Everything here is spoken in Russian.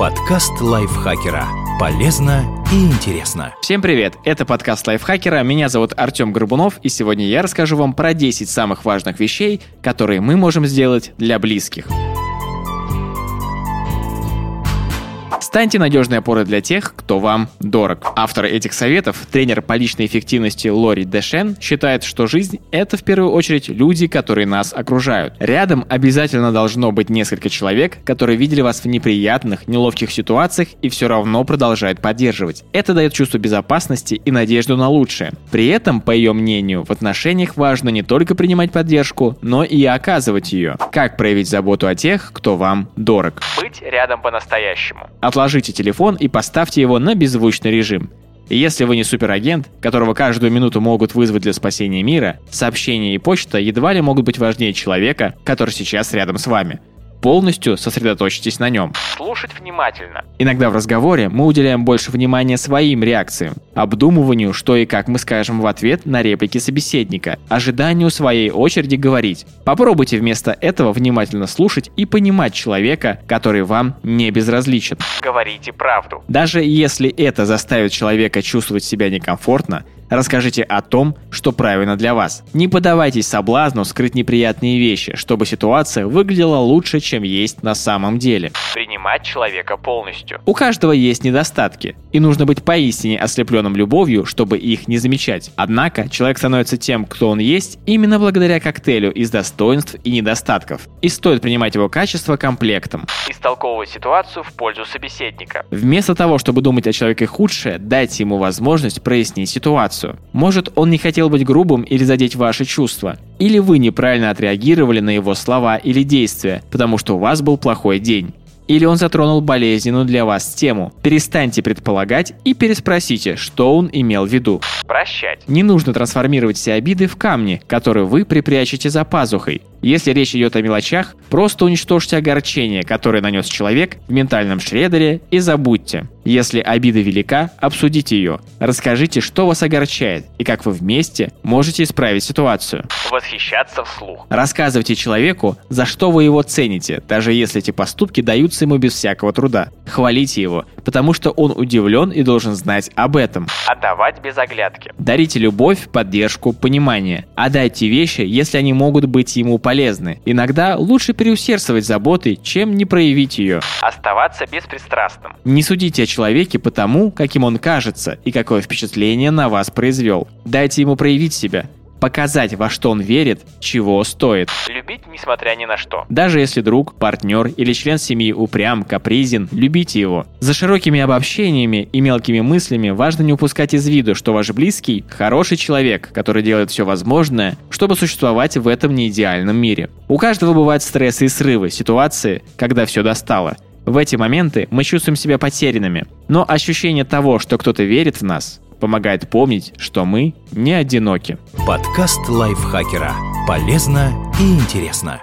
Подкаст лайфхакера. Полезно и интересно. Всем привет! Это подкаст лайфхакера. Меня зовут Артем Горбунов, и сегодня я расскажу вам про 10 самых важных вещей, которые мы можем сделать для близких. Станьте надежной опорой для тех, кто вам дорог. Автор этих советов, тренер по личной эффективности Лори Дэшен, считает, что жизнь — это в первую очередь люди, которые нас окружают. Рядом обязательно должно быть несколько человек, которые видели вас в неприятных, неловких ситуациях и все равно продолжают поддерживать. Это дает чувство безопасности и надежду на лучшее. При этом, по ее мнению, в отношениях важно не только принимать поддержку, но и оказывать ее. Как проявить заботу о тех, кто вам дорог? Быть рядом по-настоящему отложите телефон и поставьте его на беззвучный режим. И если вы не суперагент, которого каждую минуту могут вызвать для спасения мира, сообщения и почта едва ли могут быть важнее человека, который сейчас рядом с вами полностью сосредоточьтесь на нем. Слушать внимательно. Иногда в разговоре мы уделяем больше внимания своим реакциям, обдумыванию, что и как мы скажем в ответ на реплики собеседника, ожиданию своей очереди говорить. Попробуйте вместо этого внимательно слушать и понимать человека, который вам не безразличен. Говорите правду. Даже если это заставит человека чувствовать себя некомфортно, Расскажите о том, что правильно для вас. Не поддавайтесь соблазну скрыть неприятные вещи, чтобы ситуация выглядела лучше, чем есть на самом деле. Принимать человека полностью. У каждого есть недостатки, и нужно быть поистине ослепленным любовью, чтобы их не замечать. Однако человек становится тем, кто он есть, именно благодаря коктейлю из достоинств и недостатков. И стоит принимать его качество комплектом. Истолковывать ситуацию в пользу собеседника. Вместо того, чтобы думать о человеке худшее, дайте ему возможность прояснить ситуацию ситуацию. Может, он не хотел быть грубым или задеть ваши чувства. Или вы неправильно отреагировали на его слова или действия, потому что у вас был плохой день или он затронул болезненную для вас тему. Перестаньте предполагать и переспросите, что он имел в виду. Прощать. Не нужно трансформировать все обиды в камни, которые вы припрячете за пазухой. Если речь идет о мелочах, просто уничтожьте огорчение, которое нанес человек в ментальном шредере и забудьте. Если обида велика, обсудите ее. Расскажите, что вас огорчает и как вы вместе можете исправить ситуацию. Восхищаться вслух. Рассказывайте человеку, за что вы его цените, даже если эти поступки даются ему без всякого труда. Хвалите его, потому что он удивлен и должен знать об этом. Отдавать без оглядки. Дарите любовь, поддержку, понимание. Отдайте вещи, если они могут быть ему полезны. Иногда лучше переусердствовать заботой, чем не проявить ее. Оставаться беспристрастным. Не судите о человеке по тому, каким он кажется и какое впечатление на вас произвел. Дайте ему проявить себя показать, во что он верит, чего стоит. Любить несмотря ни на что. Даже если друг, партнер или член семьи упрям, капризен, любите его. За широкими обобщениями и мелкими мыслями важно не упускать из виду, что ваш близкий – хороший человек, который делает все возможное, чтобы существовать в этом неидеальном мире. У каждого бывают стрессы и срывы, ситуации, когда все достало – в эти моменты мы чувствуем себя потерянными, но ощущение того, что кто-то верит в нас, помогает помнить, что мы не одиноки. Подкаст лайфхакера. Полезно и интересно.